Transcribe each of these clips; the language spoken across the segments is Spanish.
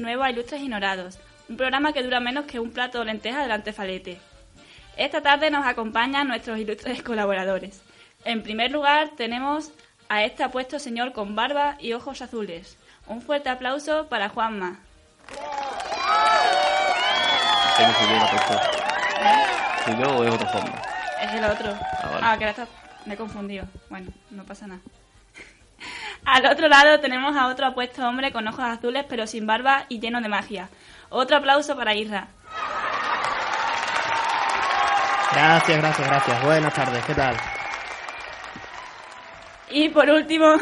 De nuevo a Ilustres Ignorados, un programa que dura menos que un plato de lentejas delante falete. Esta tarde nos acompañan nuestros ilustres colaboradores. En primer lugar tenemos a este apuesto señor con barba y ojos azules. Un fuerte aplauso para Juanma. ¿Quién soy yo el apuesto? ¿Soy yo o es otro Juanma? Es el otro. Ah, vale. Ah, que ahora está- me he confundido. Bueno, no pasa nada. Al otro lado tenemos a otro apuesto hombre con ojos azules pero sin barba y lleno de magia. Otro aplauso para Isra. Gracias, gracias, gracias. Buenas tardes, ¿qué tal? Y por último,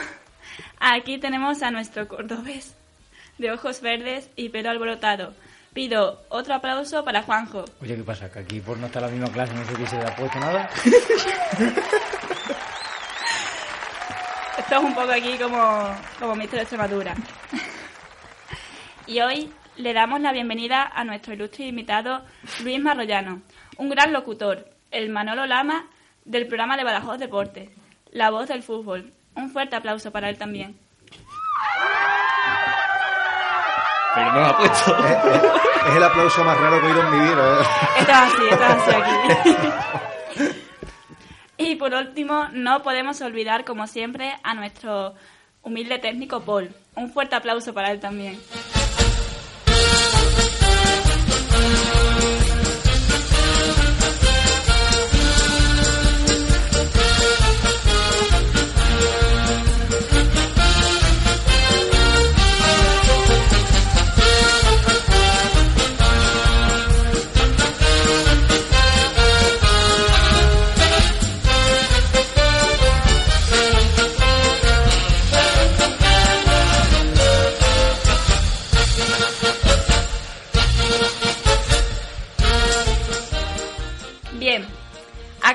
aquí tenemos a nuestro cordobés de ojos verdes y pelo alborotado. Pido otro aplauso para Juanjo. Oye, ¿qué pasa? ¿Que aquí por no estar en la misma clase no se le ha puesto nada? Es un poco aquí como, como Mister de Extremadura. Y hoy le damos la bienvenida a nuestro ilustre invitado Luis Marroyano, un gran locutor, el Manolo Lama del programa de Badajoz Deporte, la voz del fútbol. Un fuerte aplauso para él también. Pero no me ha puesto. Es el aplauso más raro que he oído en mi vida. ¿eh? Esto es así, esto es así aquí. y por último, no podemos olvidar, como siempre, a nuestro humilde técnico Paul. Un fuerte aplauso para él también.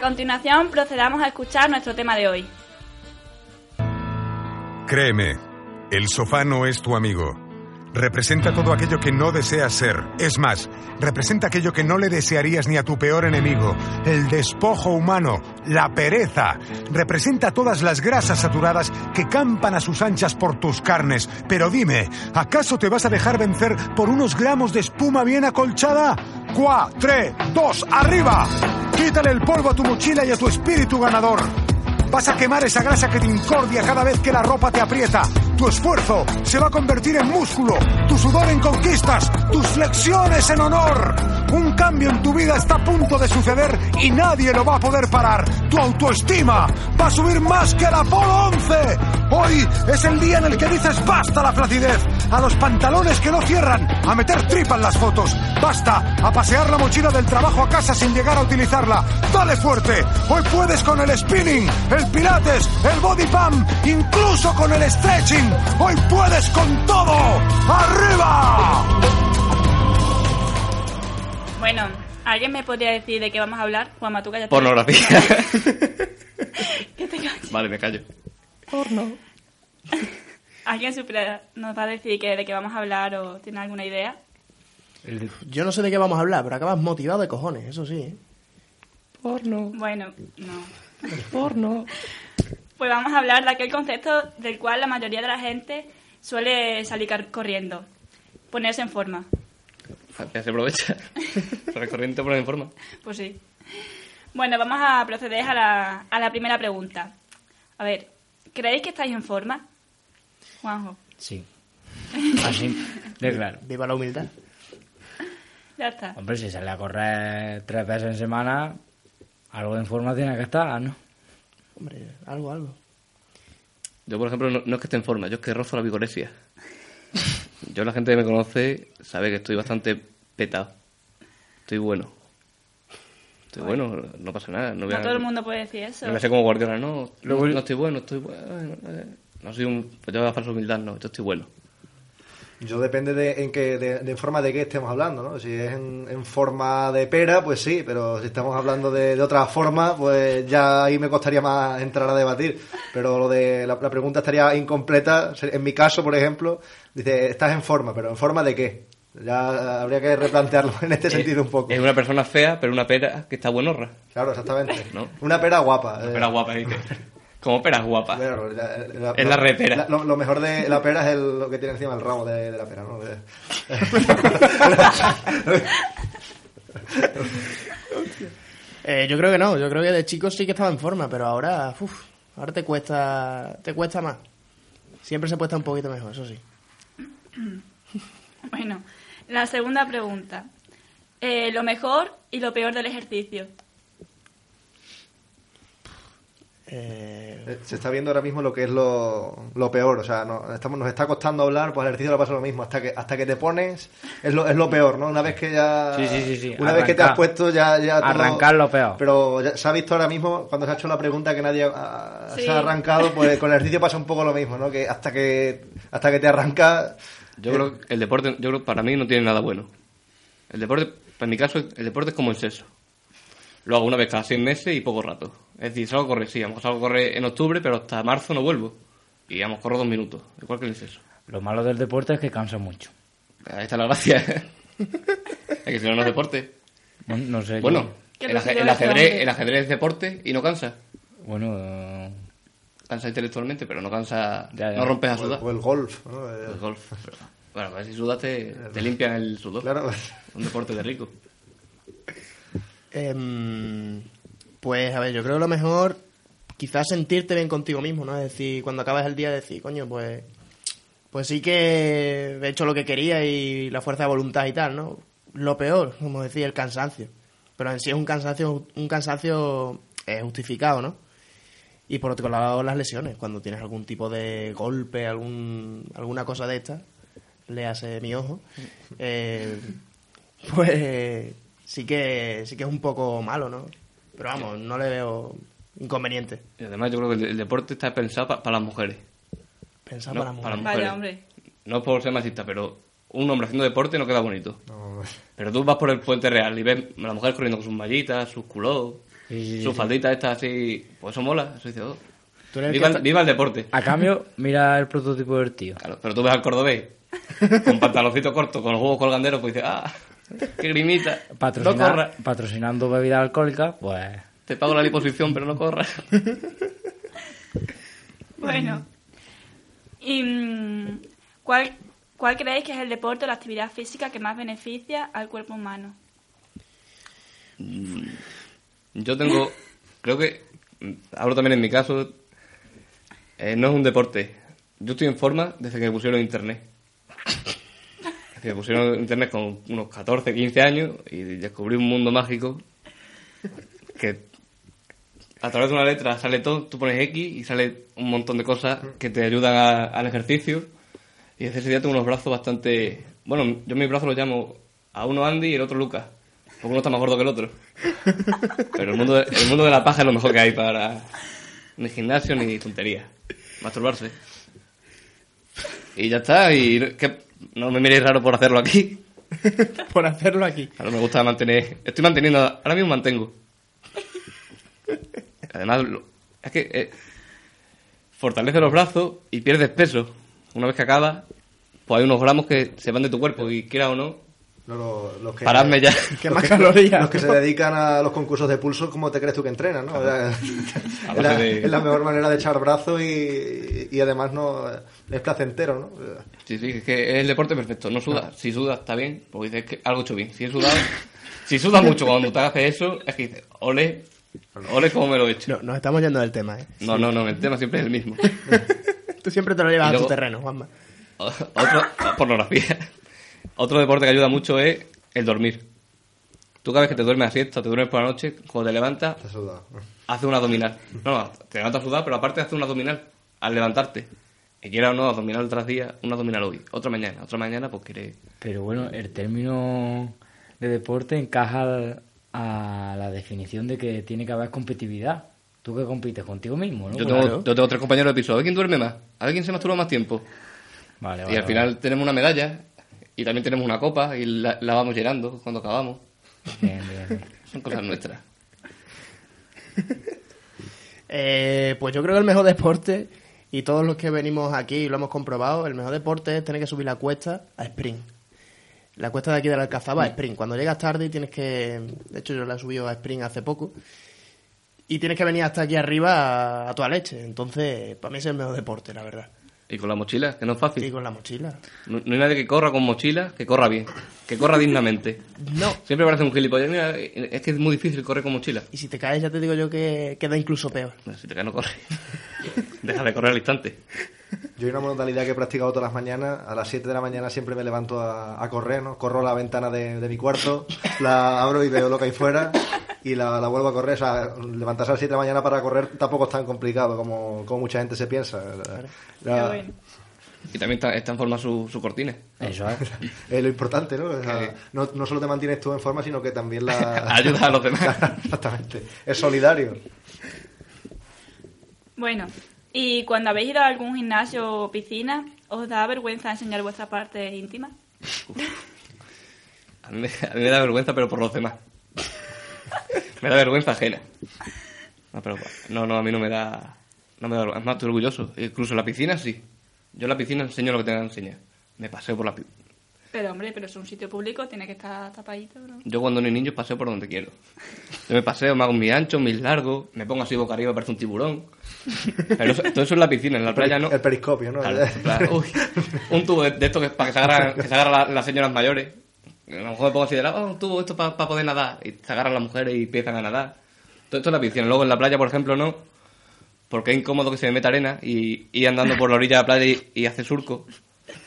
Continuación procedamos a escuchar nuestro tema de hoy. Créeme, el sofá no es tu amigo. Representa todo aquello que no deseas ser. Es más, representa aquello que no le desearías ni a tu peor enemigo. El despojo humano, la pereza. Representa todas las grasas saturadas que campan a sus anchas por tus carnes. Pero dime, ¿acaso te vas a dejar vencer por unos gramos de espuma bien acolchada? ¡Cuá, tres, dos, arriba! Quítale el polvo a tu mochila y a tu espíritu ganador. Vas a quemar esa grasa que te incordia cada vez que la ropa te aprieta. Tu esfuerzo se va a convertir en músculo, tu sudor en conquistas, tus flexiones en honor. Un cambio en tu vida está a punto de suceder y nadie lo va a poder parar. Tu autoestima va a subir más que el Apolo 11. Hoy es el día en el que dices basta a la flacidez, a los pantalones que no cierran, a meter tripa en las fotos. Basta a pasear la mochila del trabajo a casa sin llegar a utilizarla. Dale fuerte. Hoy puedes con el spinning, el pilates, el body pump, incluso con el stretching. Hoy puedes con todo. ¡Arriba! Bueno, ¿alguien me podría decir de qué vamos a hablar? Juanma, tú cállate. Pornografía. Que te calles. vale, me callo. ¿Alguien supiera- nos va a decir que de qué vamos a hablar o tiene alguna idea? Yo no sé de qué vamos a hablar, pero acabas motivado de cojones, eso sí. ¿eh? Bueno, no. Porno. Pues vamos a hablar de aquel concepto del cual la mayoría de la gente suele salir car- corriendo. Ponerse en forma. Aprovecha. Para corriente por en forma. Pues sí. Bueno, vamos a proceder a la, a la primera pregunta. A ver, ¿creéis que estáis en forma? Juanjo, Sí. Así, de claro. Viva la humildad. ya está. Hombre, si sale a correr tres veces en semana, Algo en forma tiene que estar, ¿no? Hombre, algo, algo. Yo, por ejemplo, no, no es que esté en forma, yo es que rozo la vigorexia. Yo, la gente que me conoce, sabe que estoy bastante petado. Estoy bueno. Estoy bueno, no pasa nada. No, voy No a- todo el mundo puede decir eso. No me sé como Guardiola, no, Luego- no, no estoy bueno, estoy bueno. eh, No soy un. Pues yo a falsa humildad, no, yo estoy bueno. Yo depende de en, qué, de, forma de qué estemos hablando, ¿no? Si es en, en forma de pera, pues sí, pero si estamos hablando de, de otra forma, pues ya ahí me costaría más entrar a debatir. Pero lo de la, la pregunta estaría incompleta. En mi caso, por ejemplo, dice, estás en forma, pero ¿en forma de qué? Ya habría que replantearlo en este sentido un poco. Es una persona fea, pero una pera que está buenorra. Claro, exactamente. ¿No? Una pera guapa. eh. Pera guapa, dice. Como peras guapa. Bueno, la- Es la repera. la- lo, lo mejor de la pera es el- lo que tiene encima el ramo de, de la pera, ¿no? Eh, yo creo que no, yo creo que de chico sí que estaba en forma, pero ahora, uf, ahora te cuesta, te cuesta más. Siempre se puesta un poquito mejor, eso sí. Bueno, la segunda pregunta. Eh, lo mejor y lo peor del ejercicio. Eh, Eh, Se está viendo ahora mismo lo que es lo, lo peor, o sea, no- estamos, nos está costando hablar, pues al ejercicio le pasa lo mismo, hasta que hasta que te pones es lo, es lo peor, ¿no? Una vez que ya Sí, sí, sí, sí, una vez que te has puesto ya ya todo- Arrancar lo peor. Pero ya se ha visto ahora mismo cuando se ha hecho la pregunta que nadie ha- Sí. se ha arrancado, pues con el ejercicio pasa un poco lo mismo, ¿no? Que hasta que hasta que te arranca Yo creo que el deporte, yo creo que para mí no tiene nada bueno. El deporte, en mi caso, el deporte es como el sexo. Lo hago una vez cada seis meses y poco rato. Es decir, salgo a correr, sí, a lo mejor salgo a correr en octubre, pero hasta marzo no vuelvo. Y vamos, corro dos minutos, igual que el sexo. Lo malo del deporte es que cansa mucho. Ahí está la gracia. es que si no, no es deporte. No, no sé. Bueno, yo- el, lo ajedrez, el ajedrez es deporte y no cansa. Bueno, eh, Cansa intelectualmente, pero no cansa. Ya, ya. No rompes a o el, sudar. o el golf, ¿no? El golf. Bueno, a ver si sudas te, te limpian el sudor. Claro. Un deporte de rico. Em, pues a ver, yo creo que lo mejor quizás sentirte bien contigo mismo, ¿no? Es decir, cuando acabas el día decir, coño, pues pues sí que he hecho lo que quería y la fuerza de voluntad y tal, ¿no? Lo peor, como decía, el cansancio. Pero en sí es un cansancio un cansancio eh, justificado, ¿no? Y por otro lado las lesiones, cuando tienes algún tipo de golpe, algún alguna cosa de esta, le hace mi ojo, eh, pues sí que sí que es un poco malo, ¿no? Pero vamos, no le veo inconveniente. Y además yo creo que el, el deporte está pensado pa- para las mujeres. Pensar No, para las para mujeres. mujeres. Vaya, hombre. No por ser machista, pero un hombre haciendo deporte no queda bonito. No, Pero tú vas por el puente real y ves a la mujer corriendo con sus mallitas, sus culos, Sí, sí, sí, sus sí. falditas estas así. Pues eso mola, eso dice, oh. Tú eres el Viva, que el, está- viva el deporte. A cambio, mira el prototipo del tío. Claro, pero tú ves al cordobés con pantaloncito corto, con los huevos colganderos, pues dices, ah, qué grimita. No patrocinando bebidas alcohólicas, pues Te pago la liposición, pero no corras. Bueno. ¿Y mm, cuál, cuál creéis que es el deporte o la actividad física que más beneficia al cuerpo humano? Yo tengo, creo que, mm, hablo también en mi caso, eh, no es un deporte. Yo estoy en forma desde que me pusieron internet. Me pusieron internet con unos 14, 15 años y descubrí un mundo mágico que a través de una letra sale todo, tú pones X y sale un montón de cosas que te ayudan al ejercicio. Y desde ese día tengo unos brazos bastante... Bueno, yo mis brazos los llamo a uno Andy y el otro Lucas. Porque uno está más gordo que el otro. Pero el mundo, de, el mundo de la paja es lo mejor que hay para... Ni gimnasio ni tontería. Masturbarse. Y ya está. Y no me miréis raro por hacerlo aquí. por hacerlo aquí. Claro, me gusta mantener... Estoy manteniendo... Ahora mismo mantengo. Además, lo- es que eh, fortalece los brazos y pierdes peso. Una vez que acabas, pues hay unos gramos que se van de tu cuerpo y quiera o no, no, lo- los que, paradme ya. Que más calorías. Los que se dedican a los concursos de pulso, ¿cómo te crees tú que entrenan? ¿no? Es, la, de- es la mejor manera de echar brazos y, y además no es placentero, ¿no? Sí, sí, es que es el deporte perfecto. No sudas. Si sudas, está bien, porque dices que algo he hecho bien. Si he sudado, si sudas mucho cuando te haces eso, es que dices, ole, ole como me lo he hecho. No, nos estamos yendo del tema, ¿eh? No, no, no, el tema siempre es el mismo. Tú siempre te lo llevas a tu terreno, Juanma. O- Otro, pornografía. Otro deporte que ayuda mucho es el dormir. Tú cada vez que te duermes a siesta, te duermes por la noche, cuando te levantas, Está sudado. hace un abdominal. No, no, te levantas a sudar, pero aparte hace un abdominal al levantarte. Y quiera o no, abdominal tras día, un abdominal hoy, otra mañana, otra mañana, pues quiere... Pero bueno, el término de deporte encaja al- a la definición de que tiene que haber competitividad. Tú que compites contigo mismo, ¿no? Yo tengo, yo tengo tres compañeros de piso, a ver quién duerme más, a ver quién se masturba más tiempo. Vale, Y vale, al final tenemos una medalla y también tenemos una copa y la, la vamos llenando cuando acabamos. vale. Bien, bien, bien. Son cosas nuestras. Eh, pues yo creo que el mejor deporte, y todos los que venimos aquí y lo hemos comprobado, el mejor deporte es tener que subir la cuesta a sprint. La cuesta de aquí de la Alcazaba a sprint. Cuando llegas tarde tienes que... De hecho, yo la he subido a sprint hace poco. Y tienes que venir hasta aquí arriba a, a toda leche. Entonces, para mí es el mejor deporte, la verdad. Y con la mochila, que no es Y fácil. con la mochila. No, no hay nadie que corra con mochila, que corra bien, que corra dignamente. No. Siempre parece un gilipollas. Mira, es que es muy difícil correr con mochila. Y si te caes, ya te digo yo que queda incluso peor. Si te caes, no corre. Deja de correr al instante. Yo hay una modalidad que he practicado todas las mañanas. A las 7 de la mañana siempre me levanto a, a correr, ¿no? Corro la ventana de, de mi cuarto, la abro y veo lo que hay fuera y la, la vuelvo a correr. O sea, levantarse a las 7 de la mañana para correr tampoco es tan complicado como, como mucha gente se piensa. La-. Y también está, está en forma su, su cortina. Eso es. es lo importante, ¿no? O sea, Sí. no, no solo te mantienes tú en forma, sino que también la... Ayuda a los demás. Exactamente. Es solidario. Bueno, y cuando habéis ido a algún gimnasio o piscina, ¿os da vergüenza enseñar vuestra parte íntima? A mí, me, da vergüenza, pero por los demás. me da vergüenza ajena. No, no, a mí no me da... No me da vergüenza. Es más, estoy orgulloso. Incluso en la piscina, sí. Yo en la piscina enseño lo que tenga que enseñar. Me paseo por la. Pero hombre, pero es un sitio público, tiene que estar tapadito, ¿no? Yo cuando no hay niños paseo por donde quiero. Yo me paseo, me hago mis anchos, mis largos, me pongo así boca arriba, parece un tiburón. Pero eso, todo eso en la piscina, en la playa no. El periscopio, ¿no? Claro, plan, uy, un tubo de, de esto que para que se agarran, que se agarran la- las señoras mayores. A lo mejor me pongo así de lado, oh, un tubo esto para poder nadar. Y se agarran las mujeres y empiezan a nadar. Todo esto en la piscina. Luego en la playa, por ejemplo, no. Porque es incómodo que se me meta arena y ir andando por la orilla de la playa y, y hacer surco.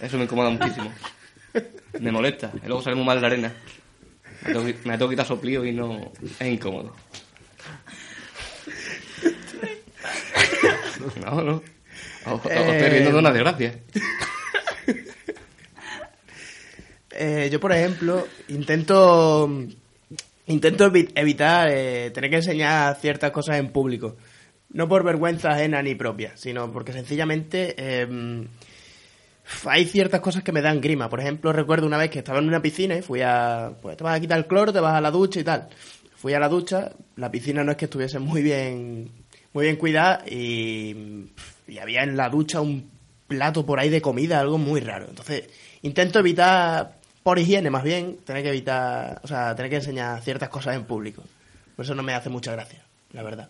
Eso me incomoda muchísimo. Me molesta. Y luego sale muy mal la arena. Me tengo, que- me tengo que quitar soplío y no... Es incómodo. No, no. Os, os estoy riendo de una desgracia. Eh, yo, por ejemplo, intento intento evi- evitar eh, tener que enseñar ciertas cosas en público. No por vergüenza ajena ni propia, sino porque sencillamente eh, hay ciertas cosas que me dan grima. Por ejemplo, recuerdo una vez que estaba en una piscina y fui a... Pues te vas a quitar el cloro, te vas a la ducha y tal. Fui a la ducha, la piscina no es que estuviese muy bien muy bien cuidada y, había en la ducha un plato por ahí de comida, algo muy raro. Entonces, intento evitar, por higiene más bien, tener que evitar, o sea, tener que enseñar ciertas cosas en público. Por eso no me hace mucha gracia, la verdad.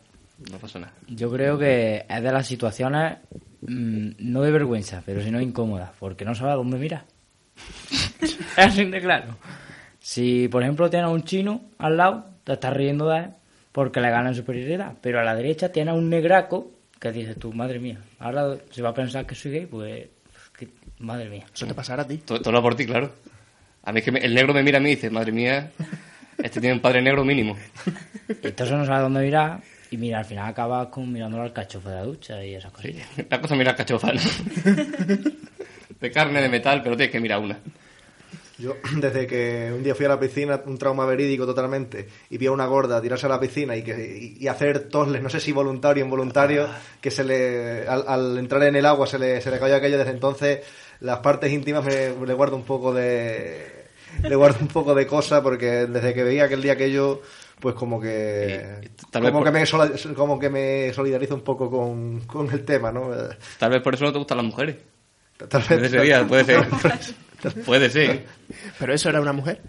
No pasa nada. Yo creo que es de las situaciones mm, no de vergüenza, pero sino incómodas, porque no sabes a dónde mirar. es así de claro. Si, por ejemplo, tienes a un chino al lado, te estás riendo de él porque le gana en superioridad, pero a la derecha tienes a un negraco que dices tú, madre mía, ahora se va a pensar que soy gay, pues, que- madre mía. Eso te pasará a ti. Todo, todo lo por ti, claro. A mí es que me- el negro me mira a mí y dice, madre mía, este tiene un padre negro mínimo. Y entonces no sabes dónde mirar y mira, al final acabas con mirándolo al cachofa de la ducha y esas cosas. La cosa mirar cachofa, ¿no? De carne, de metal, pero tienes que mirar una. Yo, desde que un día fui a la piscina, un trauma verídico totalmente, y vi a una gorda tirarse a la piscina y, que, y, y hacer tosles, no sé si voluntario o involuntario, que se le, al, al entrar en el agua se le, se le cayó aquello. Desde entonces, las partes íntimas me, le guardo un poco de. Le guardo un poco de cosa porque desde que veía aquel día aquello, pues como que. Vez Como por- que, me, como que me solidarizo un poco con, con el tema, ¿no? Tal vez por eso no te gustan las mujeres. Tal vez. Puede ser, puede ser. Puede ser. Pero eso era una mujer.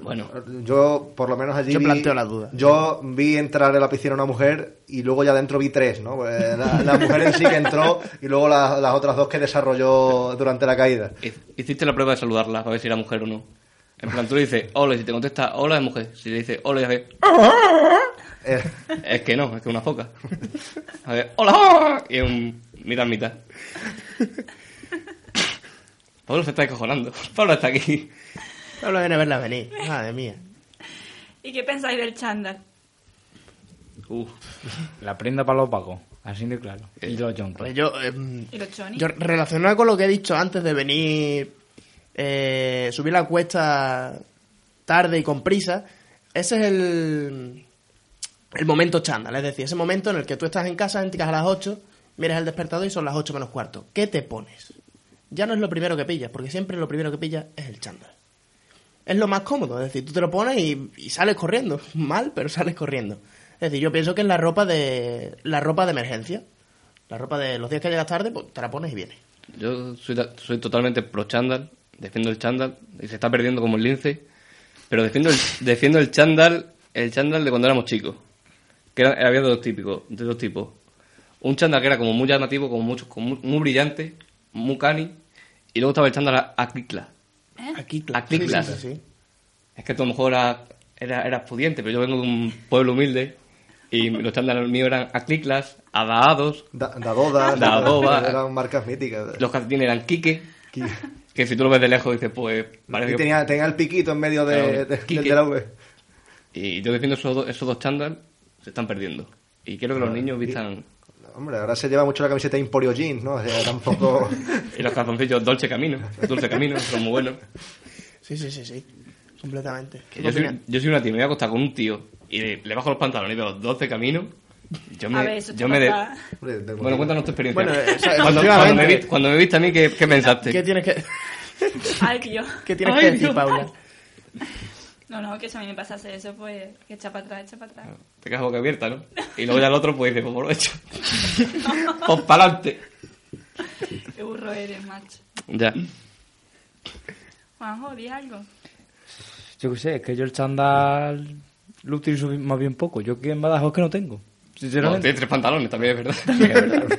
Bueno, Yo, por lo menos allí. Yo vi- planteo la duda. Yo vi entrar en la piscina una mujer y luego ya dentro vi tres, ¿no? Pues la, la mujer en sí que entró y luego la- las otras dos que desarrolló durante la caída. hiciste la prueba de saludarla para ver si era mujer o no. En plan, tú le dices hola y si te contesta hola es mujer. Si le dices hola y a ver, Eh, es que no, es que es una foca. A ver, hola y es un mitad mitad. Pablo se está descojonando. Pablo está aquí. Pablo viene a verla venir. Madre mía. ¿Y qué pensáis del chándal? Uf. La prenda para los pagos, así de claro. Y los Pues yonkers. yo, em, ¿Y los chonis? yo relacionado con lo que he dicho antes de venir, eh, subir la cuesta tarde y con prisa, ese es el, el momento chándal. Es decir, ese momento en el que tú estás en casa, entras a las 8, miras el despertador y son las 8 menos cuarto. ¿Qué te pones? Ya no es lo primero que pillas, porque siempre lo primero que pillas es el chándal. Es lo más cómodo, es decir, tú te lo pones y, sales corriendo. Mal, pero sales corriendo. Es decir, yo pienso que es la ropa de la ropa de emergencia. La ropa de los días que llegas tarde, pues te la pones y vienes. Yo soy totalmente pro chándal, defiendo el chándal y se está perdiendo como el lince, pero defiendo el, defiendo el chándal, el chándal de cuando éramos chicos, que era- había de dos típicos, de dos tipos. Un chándal que era como muy llamativo, como mucho, como muy, muy brillante, muy cani, y luego estaba el chándal a, a clicla. Aquí, A cliclas. Sí, sí, sí. Es que a lo mejor era, era, pudiente, pero yo vengo de un pueblo humilde y los chándales míos eran a cliclas, a daados, Da- Dadoda, Dadoba. eran marcas míticas. los calcetines eran Kike, que si tú lo ves de lejos dices, pues parece Y que tenía, tenía el piquito en medio de, Claro, de- de la V. Y yo defiendo esos, dos- esos dos chándal, se están perdiendo. Y quiero que los niños vistan... Hombre, ahora se lleva mucho la camiseta de Emporio Jeans, ¿no? O sea, tampoco... Y los calzoncillos Dolce Camino, Dulce Camino, son muy buenos. Sí, sí, sí, sí. Completamente. Que yo, soy, yo soy una tía, me voy a acostar con un tío y le, le bajo los pantalones y veo 12 caminos. Yo me, A ver, eso yo me de- Bueno, cuéntanos tu experiencia. Bueno, eso- cuando, efectivamente. cuando, me vi- cuando me viste a mí, ¿qué, qué pensaste? ¿Qué tienes que, Ay, yo. qué tienes Ay, que decir, Dios. Paula? No, no, que si a mí me pasase eso, pues que echa para atrás, echa para atrás. Te quedas boca abierta, ¿no? Y luego ya el otro pues dice, pues por lo hecho. pues para adelante. Qué burro eres, macho. Ya. Juanjo, di algo. Yo qué sé, es que yo el chándal lo utilizo más bien poco. Yo que en Badajoz que no tengo. No, Sinceramente. tiene tres pantalones, también es verdad.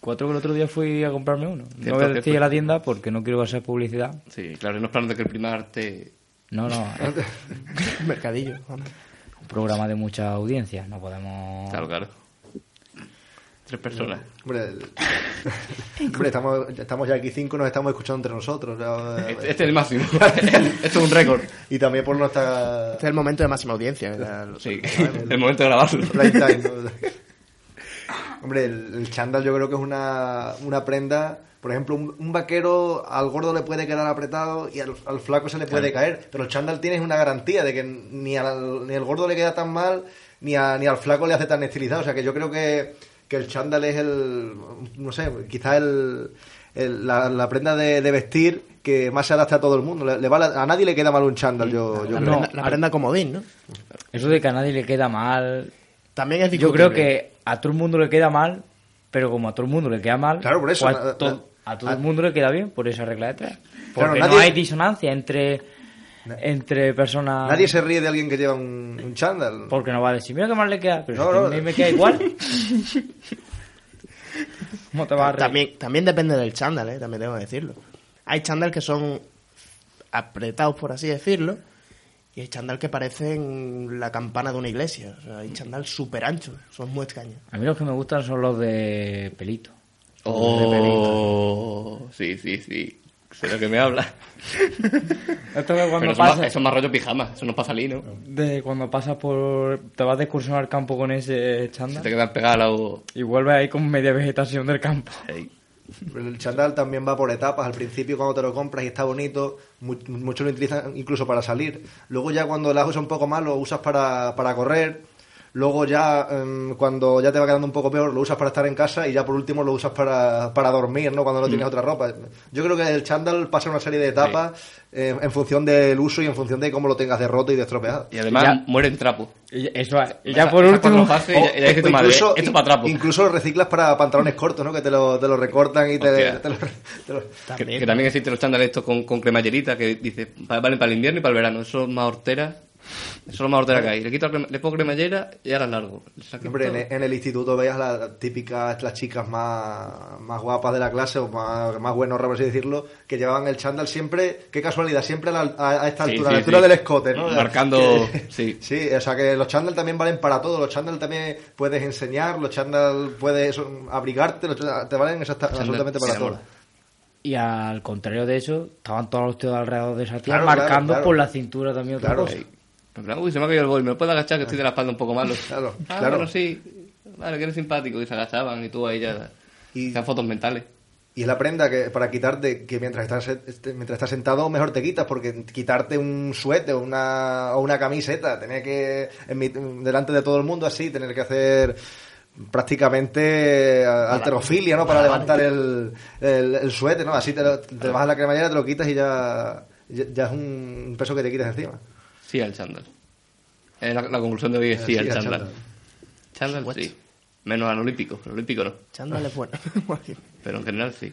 Cuatro que el otro día fui a comprarme uno. Cierto, no voy a decir a la tienda porque no quiero hacer publicidad. Sí, claro, no es plan de que el primar te... No, no, Mercadillo. un programa de mucha audiencia. No podemos... Claro, claro. Tres personas. Hombre, el- hombre, estamos, estamos ya aquí cinco, nos estamos escuchando entre nosotros. ya, Este, este es el máximo. Esto es un récord. Y también por nuestra Este es el momento de máxima audiencia. Sí, el momento de grabarlo. time. ¿no? Hombre, el, el chándal yo creo que es una, una prenda... Por ejemplo, un, un vaquero al gordo le puede quedar apretado y al, al flaco se le puede caer. Pero el chándal tienes una garantía de que ni al, ni al gordo le queda tan mal, ni, a- ni al flaco le hace tan estilizado. O sea que yo creo que, que el chándal es el... No sé, quizás el, el- la, la prenda de, de vestir que más se adapta a todo el mundo. Le, le va la- a nadie le queda mal un chándal, yo, yo La, creo. prenda, la prenda comodín, ¿no? Eso de que a nadie le queda mal... También es Yo creo que a todo el mundo le queda mal, pero como a todo el mundo le queda mal, Claro, por eso, pues na- a, to- na- a todo el mundo le queda bien por esa regla de tres. Claro, Porque nadie- no hay disonancia entre, entre personas... Nadie se ríe de alguien que lleva un, un chándal. Porque no va a decir, mira qué mal le queda, pero No, si a no. mí me queda igual. ¿Cómo te vas a reír? También, también depende del chándal, ¿eh? También tengo que decirlo. Hay chándal que son apretados, por así decirlo, y hay chándal que parecen la campana de una iglesia. O sea, hay chándal súper anchos, son muy extraños. A mí los que me gustan son los de pelito. Oh, sí, sí, sí. Sé lo que me habla. Esto cuando Pero eso, pasa, eso es más rollo pijama. Eso no pasa salir, ¿no? de cuando pasas por... Te vas de excursión al campo con ese Se chándal te quedan pegadas las... y vuelves ahí con media vegetación del campo. Ey. El chándal también va por etapas. Al principio, cuando te lo compras y está bonito, mu- muchos lo utilizan incluso para salir. Luego, ya cuando las usas un poco más, lo usas para, para correr. Luego, ya em, cuando ya te va quedando un poco peor, lo usas para estar en casa. Y ya por último, lo usas para, para dormir, ¿no? Cuando no tienes otra ropa. Yo creo que el chándal pasa una serie de etapas eh, en función del uso y en función de cómo lo tengas de roto y de estropeado. Y además Ya. muere en trapo. Y ya- eso, y ya Esa- por último... incluso, esto es para trapo. incluso lo reciclas para pantalones cortos, ¿no? Que te lo, te lo recortan y te, te lo- te lo- Que, que también existen los chándales estos con, con cremallerita que dice, valen para el invierno y para el verano. Eso es más hortera. Eso es lo más hortera que hay. Le, quito la crema- le pongo cremallera y ahora largo. Hombre, en, en el instituto veías las típicas, las chicas más, más guapas de la clase o más, más buenas, por así decirlo, que llevaban el chándal siempre, qué casualidad, siempre a, la- a- a esta Sí, altura, a la altura sí. del escote, ¿no? Marcando- Que- sí. Sí, o sea que los chándal también valen para todo, los chándal también puedes enseñar, los chándal puedes abrigarte, los chándal te valen exacta- absolutamente para todo. Y al contrario de eso, estaban todos los tíos alrededor de esa tía Claro, marcando claro. por la cintura también otra Claro. Plan, uy, se me ha caído el bol, ¿me puedo agachar que estoy de la espalda un poco malo? Claro, Ah, claro. bueno, sí. Vale, que eres simpático. Y se agachaban y tú ahí ya... Y- Hacían fotos mentales. Y es la prenda que para quitarte, que mientras estás, este, mientras estás sentado mejor te quitas, porque quitarte un suéter o una, o una camiseta, tener que, en mi- delante de todo el mundo así, tener que hacer prácticamente eh, alterofilia, ¿no? Para levantar el, el, el suéter, ¿no? Así te, lo- te vas a la cremallera, te lo quitas y ya, ya, ya es un peso que te quitas encima. Sí al chándal. Eh, la, la conclusión de hoy es sí, Sí al al chándal. Chándal, sí. Menos al olímpico. El olímpico no. Chándale bueno. Pero en general sí.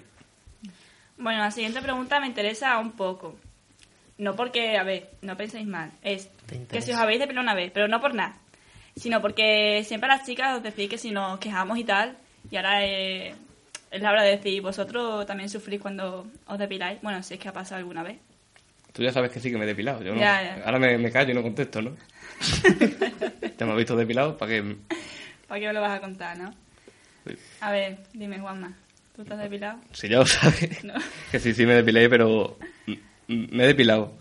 Bueno, la siguiente pregunta me interesa un poco. No porque, a ver, no penséis mal. Es que si os habéis depilado una vez, pero no por nada. Sino porque siempre las chicas os decís que si nos quejamos y tal, y ahora eh, es la hora de decir, vosotros también sufrís cuando os depiláis. Bueno, si es que ha pasado alguna vez. Tú ya sabes que sí que me he depilado. Yo no- Ya, ya. Ahora me, me callo y no contesto, ¿no? ya me has visto depilado para que... ¿Para qué me lo vas a contar, no? Sí. A ver, dime, Juanma. ¿Tú has depilado? Si ya lo sabes. No. Que sí, sí me depilé, pero me he depilado.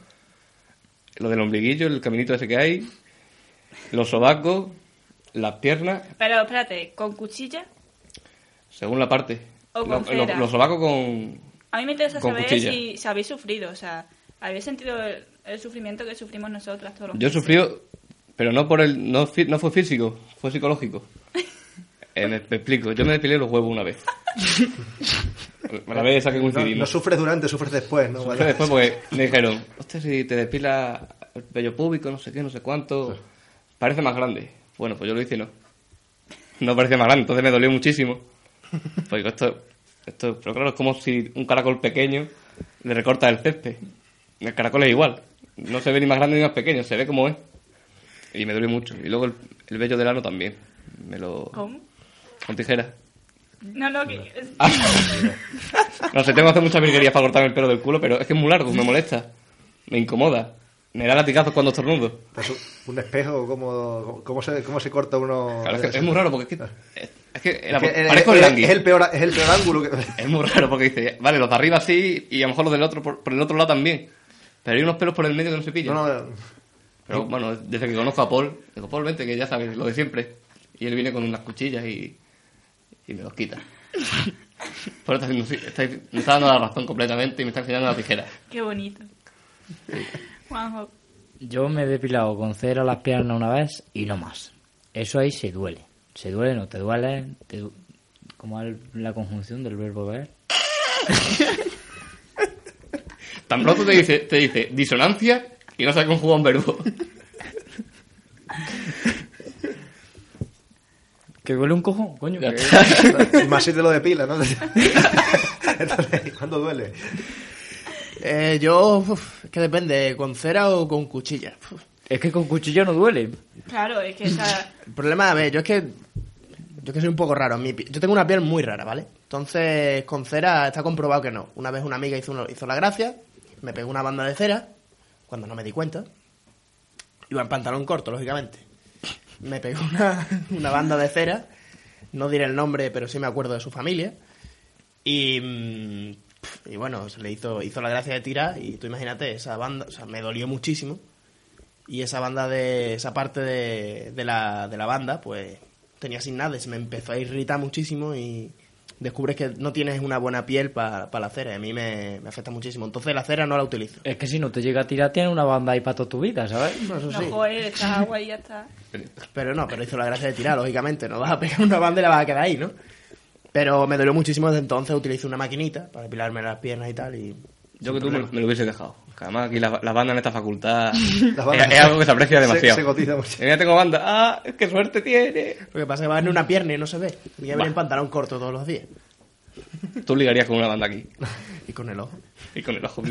Lo del ombliguillo, el caminito ese que hay, los sobacos, las piernas, Pero espérate, ¿con cuchilla? según la parte. O con Lo- lo- cera. los sobacos con... A mí me interesa saber cuchilla. si, si habéis sufrido, o sea, ¿habéis sentido el, el sufrimiento que sufrimos nosotras todos los Yo meses? sufrido, pero no por el... No, fi- no fue físico, fue psicológico. Eh, me, me explico, yo me depilé los huevos una vez. La vez esa que No, coincidimos. no sufres durante, sufres después, ¿no? Fue después porque me dijeron, hostia, si te depila el vello púbico, no sé qué, no sé cuánto, parece más grande. Bueno, pues yo lo hice y no. No parecía más grande, entonces me dolió muchísimo. Pues digo, esto, esto, pero claro, es como si un caracol pequeño le recorta el césped. El caracol es igual. No se ve ni más grande ni más pequeño, se ve como es. Y me dolió mucho. Y luego el, el vello del ano también. Me lo... ¿Cómo? Con tijeras. No, no, que... No sé, tengo que hacer muchas virguerías para cortarme el pelo del culo, pero es que es muy largo, me molesta. Me incomoda. Me da latigazos cuando estornudo. Pues un- un espejo, ¿cómo, cómo, se, ¿cómo se corta uno? Claro, es, que es muy raro porque es que... Es, es que Es que parezco el langui. es el peor, es el peor ángulo que... Es muy raro porque dice, vale, los de arriba sí y a lo mejor los del otro por, por el otro lado también. Pero hay unos pelos por el medio que no se pillan. No, no, Pero bueno, desde que conozco a Paul, digo, Paul, vente, que ya sabes, lo de siempre. Y él viene con unas cuchillas y, y me los quita. Por eso está está- me está dando la razón completamente y me está enseñando la tijera. Qué bonito. Juanjo, Yo me he depilado con cera las piernas una vez y no más. Eso ahí se duele. Se duele, no te duele. Te du- ¿Cómo es la conjunción del verbo ver? Tan pronto te dice, te dice disonancia y no sabe conjugar un verbo. Que duele un cojón, coño. Ya. Y más si te lo depila, ¿no? Entonces, ¿cuándo duele? Eh, yo, uf, es que depende, con cera o con cuchilla. Uf. Es que con cuchillo no duele. claro, es que esa... El problema, a ver, yo es que. Yo es que soy un poco raro. Mi yo tengo una piel muy rara, ¿vale? Entonces, con cera está comprobado que no. Una vez una amiga hizo, hizo la gracia, me pegó una banda de cera, cuando no me di cuenta. Iba en pantalón corto, lógicamente. Me pegó una, una banda de cera, no diré el nombre, pero sí me acuerdo de su familia. Y, mm, y bueno, se le hizo, hizo la gracia de tirar y tú imagínate, esa banda, o sea, me dolió muchísimo. Y esa banda de, esa parte de, de, la, de la banda, pues tenía sin nada, se me empezó a irritar muchísimo y descubres que no tienes una buena piel para la cera. Y a mí me, me afecta muchísimo. Entonces la cera no la utilizo. Es que si no te llega a tirar, tienes una banda ahí para toda tu vida, ¿sabes? No, eso No, sí. joder, agua y ya está. Pero no, pero hizo la gracia de tirar, lógicamente. No vas a pegar una banda y la vas a quedar ahí, ¿no? Pero me dolió muchísimo desde entonces. Utilicé una maquinita para depilarme las piernas y tal. Y Yo que tú me, me lo hubiese dejado. Además aquí la, la banda en esta facultad Las bandas- es, es algo que se aprecia demasiado. Se, se cotiza mucho. Y ya tengo banda. ¡Ah! ¡Qué suerte tiene! Lo que pasa es que va en una pierna y no se ve. Y ya viene en pantalón corto todos los días. Tú ligarías con una banda aquí. Y con el ojo. Y con el ojo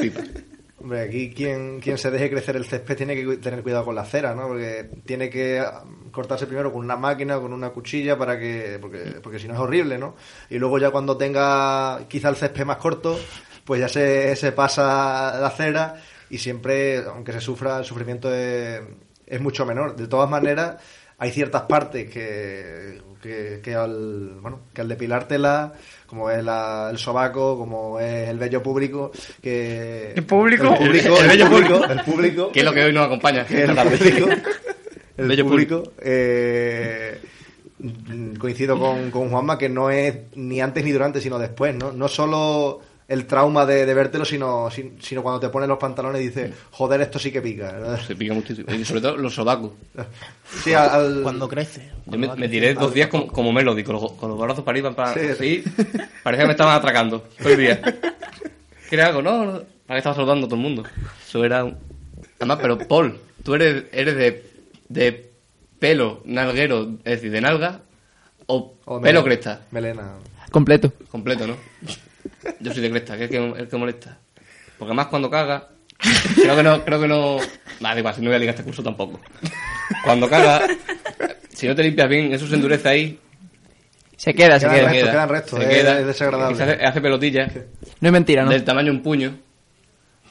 pipa. Hombre, aquí quien, quien se deje crecer el césped tiene que tener cuidado con la cera, ¿no? Porque tiene que ah, cortarse primero con una máquina, con una cuchilla, para que porque, porque si no es horrible, ¿no? Y luego ya cuando tenga quizá el césped más corto, pues ya se, se pasa la cera y siempre, aunque se sufra, el sufrimiento es, es mucho menor. De todas maneras, hay ciertas partes que, que, que al, bueno, que al depilártela, como es la- el sobaco, como es el vello público, que... ¿El público? El público, El- el, el vello público, público. el público, Que es lo que hoy nos acompaña. que el público, el Bello público, eh, coincido con, con Juanma que no es ni antes ni durante, sino después, ¿no? No solo el trauma de, de vértelo, sino, sin- sino cuando te pones los pantalones y dices, joder, esto sí que pica. ¿verdad? Se pica muchísimo. Y sobre todo los sobacos. Sí, al, al- Cuando crece. Yo me, me tiré dos días como, como Melody, con los, con los brazos para arriba, para Sí. así. Parecía que me estaban atracando todo el día. ¿Qué algo? No, no. Para que estaba saludando a todo el mundo. Eso era un... Además, pero Paul, tú eres, eres de, de pelo nalguero, es decir, de nalga, o, o pelo melena- cresta. Melena. Completo. Completo, ¿no? Yo soy de cresta, que es el que, el que molesta. Porque además cuando caga, creo que no, creo que no... Vale, igual, si no voy a ligar este curso tampoco. Cuando caga, si no te limpias bien, eso se endurece ahí. Se queda, se queda. restos, quedan restos, se es- queda, es desagradable. y se hace, hace pelotilla No es mentira, ¿no? del tamaño de un puño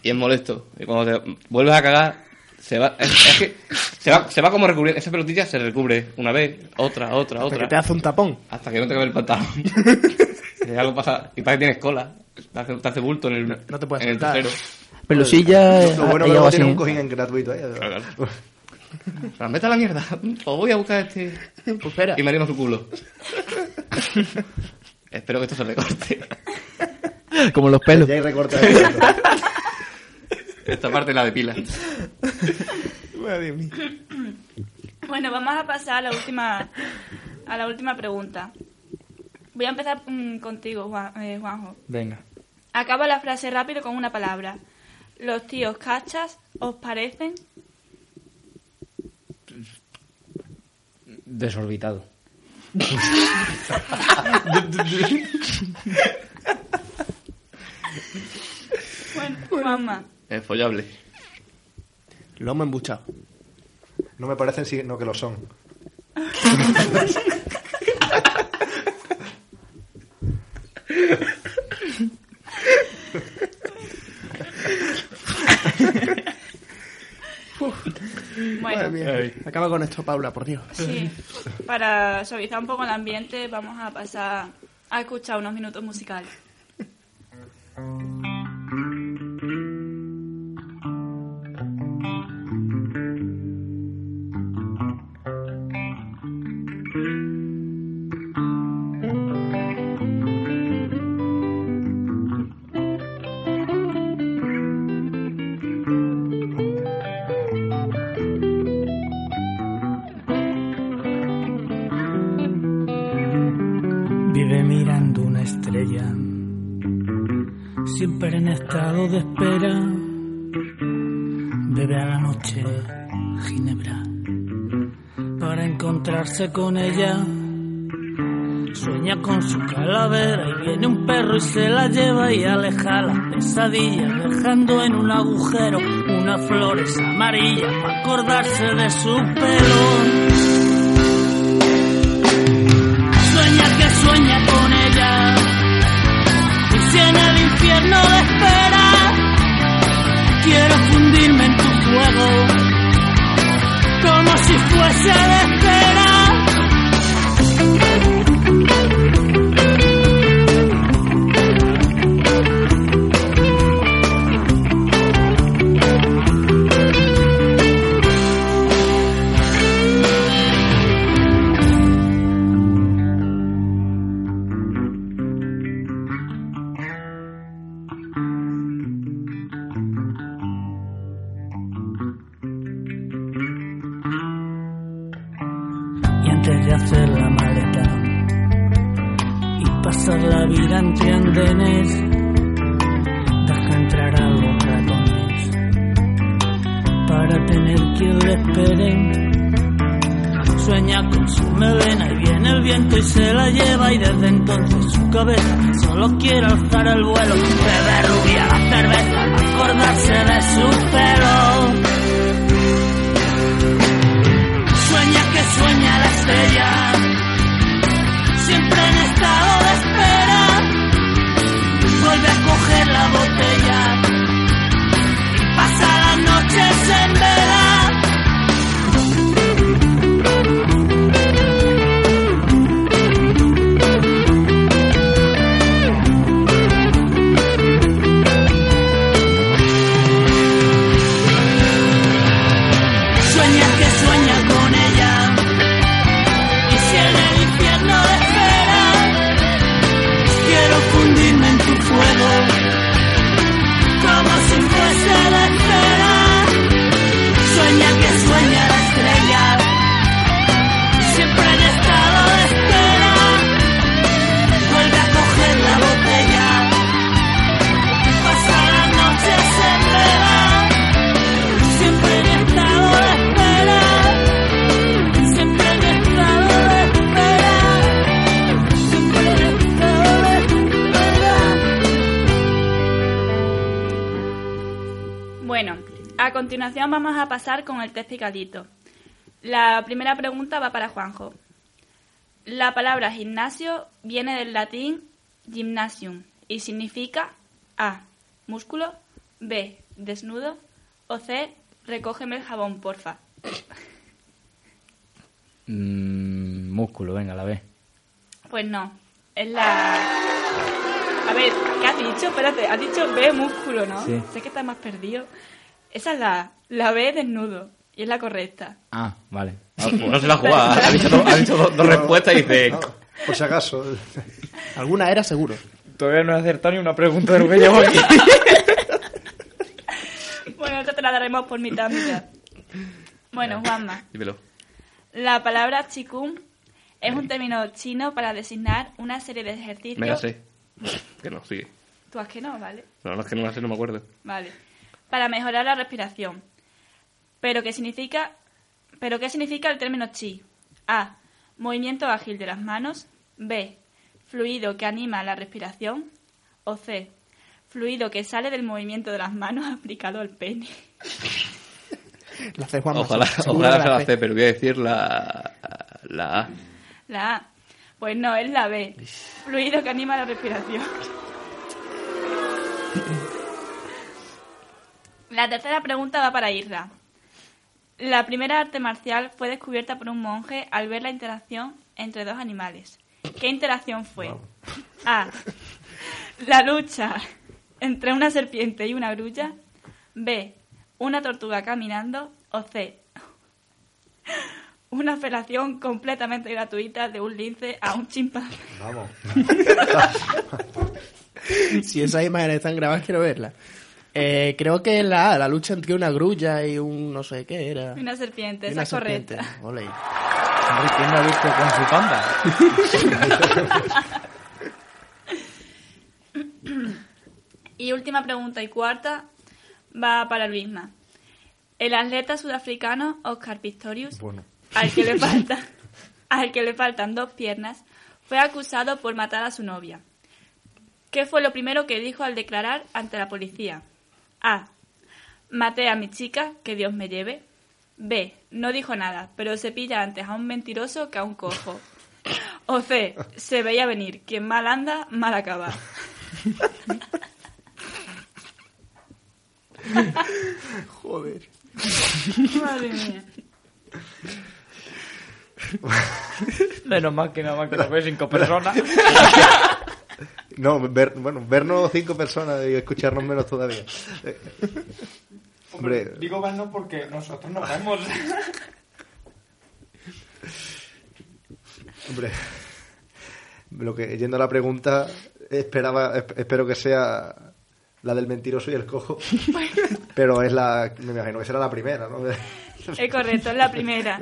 y es molesto. Y cuando te vuelves a cagar, se va, es, es que se va, se va como recubriendo. Esa pelotilla se recubre una vez, otra, otra, Hasta que otra. te hace un tapón. Hasta que no te cabe el pantalón. y algo pasa. Y para que tienes cola. Te hace, te hace bulto en el, no te puedes en el trasero. Pelusilla. Lo eh, bueno que luego tiene un ¿eh? cojín en gratuito ahí. Claro, claro. Pero mete a la mierda. Pues voy a buscar este. Pues espera. Y me arrima su culo. Espero que esto se recorte. Como los pelos. Ya hay recortes. Esta parte es la de pila. Madre mía. Bueno, vamos a pasar a la última, a la última pregunta. Voy a empezar mm, contigo, Juan- eh, Juanjo. Venga. Acaba la frase rápido con una palabra. ¿Los tíos cachas os parecen? Desorbitado. Bueno, Juanma. Es follable. Lomo embuchado. No me parecen, sino que lo son. Madre Bueno, mía. Acaba con esto, Paula, por Dios. sí. Para suavizar un poco el ambiente, vamos a pasar a escuchar unos minutos musicales. Con ella. Sueña con su calavera y viene un perro y se la lleva y aleja la pesadilla, dejando en un agujero unas flores amarillas para acordarse de su pelo. Sueña que sueña con ella. Y si en el infierno le espera, quiero fundirme en tu fuego. Como si fuese de solo quiere alzar el vuelo. Bebe rubia la cerveza acordarse de su pelo. Sueña que sueña la estrella, siempre en estado de espera. Vuelve a coger la botella continuación vamos a pasar con el test picadito. La primera pregunta va para Juanjo. La palabra gimnasio viene del latín gymnasium y significa A. Músculo, B. Desnudo o C. Recógeme el jabón, porfa. Mm, músculo, venga, la B. Pues no, es la... A ver, ¿qué has dicho? Espérate, has dicho B, músculo, ¿no? Sí. Sé que estás más perdido. Esa es la, la B, desnudo, y es la correcta. Ah, vale. Ah, pues no se la ha jugado. Ha dicho, dos- ha dicho dos, dos respuestas y dice... Por si acaso. Alguna era seguro. Todavía no he acertado ni una pregunta de lo que llevo aquí. Bueno, esta te la daremos por mitad, mitad. Bueno, Juanma, Dímelo. la palabra chikung es un término chino para designar una serie de ejercicios... Me la sé. Que no, sigue. Tú has que no, ¿vale? No, no es que no la sé, no me acuerdo. Vale. Para mejorar la respiración. Pero ¿qué significa, pero qué significa el término chi? A. Movimiento ágil de las manos. B. Fluido que anima la respiración. O C. Fluido que sale del movimiento de las manos aplicado al pene. La C, Juanma. Ojalá, seguro ojalá que se la C. C, pero voy a decir la, la A. La A. Pues no, es la B. Fluido que anima la respiración. La tercera pregunta va para Irra. La primera arte marcial fue descubierta por un monje al ver la interacción entre dos animales. ¿Qué interacción fue? A. La lucha entre una serpiente y una grulla. B. Una tortuga caminando. O C. Una felación completamente gratuita de un lince a un chimpancé. Vamos. Si esas imágenes están grabadas, quiero verlas. Eh, creo que es la A, la lucha entre una grulla y un no sé qué era. Una serpiente, esa es correcta. Ole. ¿quién lo ha visto con su panda? Y última pregunta y cuarta va para Luisma. El atleta sudafricano Oscar Pistorius, Bueno. al que le falta, al que le faltan dos piernas, fue acusado por matar a su novia. ¿Qué fue lo primero que dijo al declarar ante la policía? A. Maté a mi chica, que Dios me lleve. B. No dijo nada, pero se pilla antes a un mentiroso que a un cojo. O C. Se veía venir. Quien mal anda, mal acaba. Joder. Madre mía. Menos mal que nada más que lo ve cinco personas. No, ver, bueno, vernos cinco personas y escucharnos menos todavía. Hombre, Digo vernos porque nosotros nos vemos. hombre, lo que yendo a la pregunta esperaba, esp- espero que sea la del mentiroso y el cojo, pero es la, me imagino que será la primera, ¿no? Es correcto, es la primera.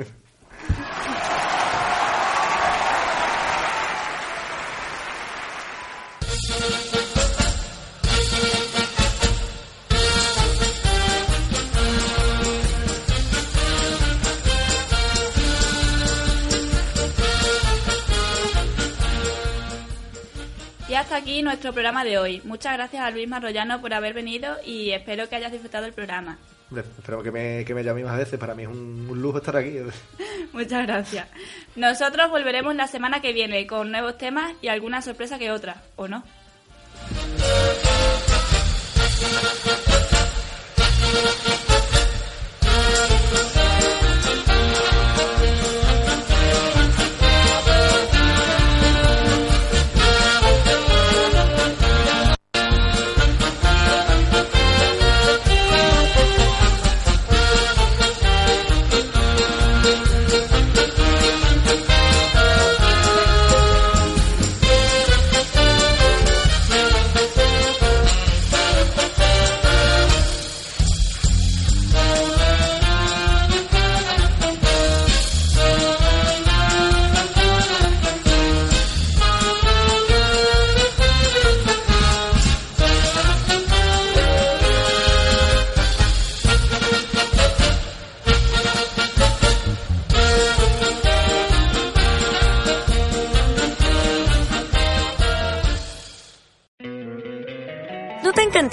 Aquí nuestro programa de hoy. Muchas gracias a Luis Marroyano por haber venido y espero que hayas disfrutado el programa. Espero que me, que me llaméis más veces, para mí es un, un lujo estar aquí. Muchas gracias. Nosotros volveremos la semana que viene con nuevos temas y alguna sorpresa que otra, ¿o no? ¿No te